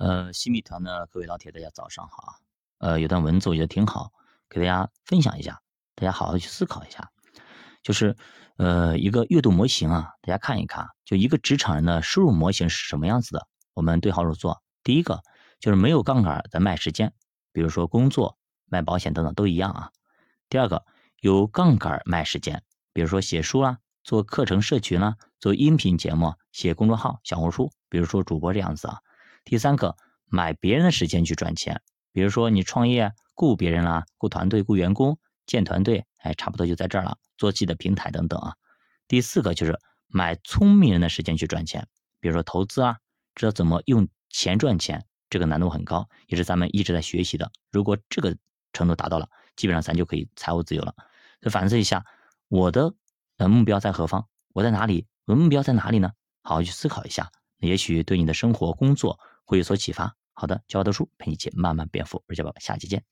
呃，新米团的，各位老铁，大家早上好啊。呃，有段文字我觉得挺好，给大家分享一下，大家好好去思考一下。就是呃，一个阅读模型啊，大家看一看，就一个职场人的收入模型是什么样子的。我们对号入座。第一个就是没有杠杆的卖时间，比如说工作、卖保险等等都一样啊。第二个有杠杆卖时间，比如说写书啦、做课程社群啦、做音频节目、写公众号、小红书，比如说主播这样子啊。第三个，买别人的时间去赚钱，比如说你创业雇别人啦，雇团队、雇员工、建团队，哎，差不多就在这儿了，做自己的平台等等啊。第四个就是买聪明人的时间去赚钱，比如说投资啊，知道怎么用钱赚钱，这个难度很高，也是咱们一直在学习的。如果这个程度达到了，基本上咱就可以财务自由了。就反思一下，我的呃目标在何方？我在哪里？我的目标在哪里呢？好好去思考一下，也许对你的生活、工作。会有所启发。好的，教的书陪你一起慢慢变富。而且宝宝，下期见。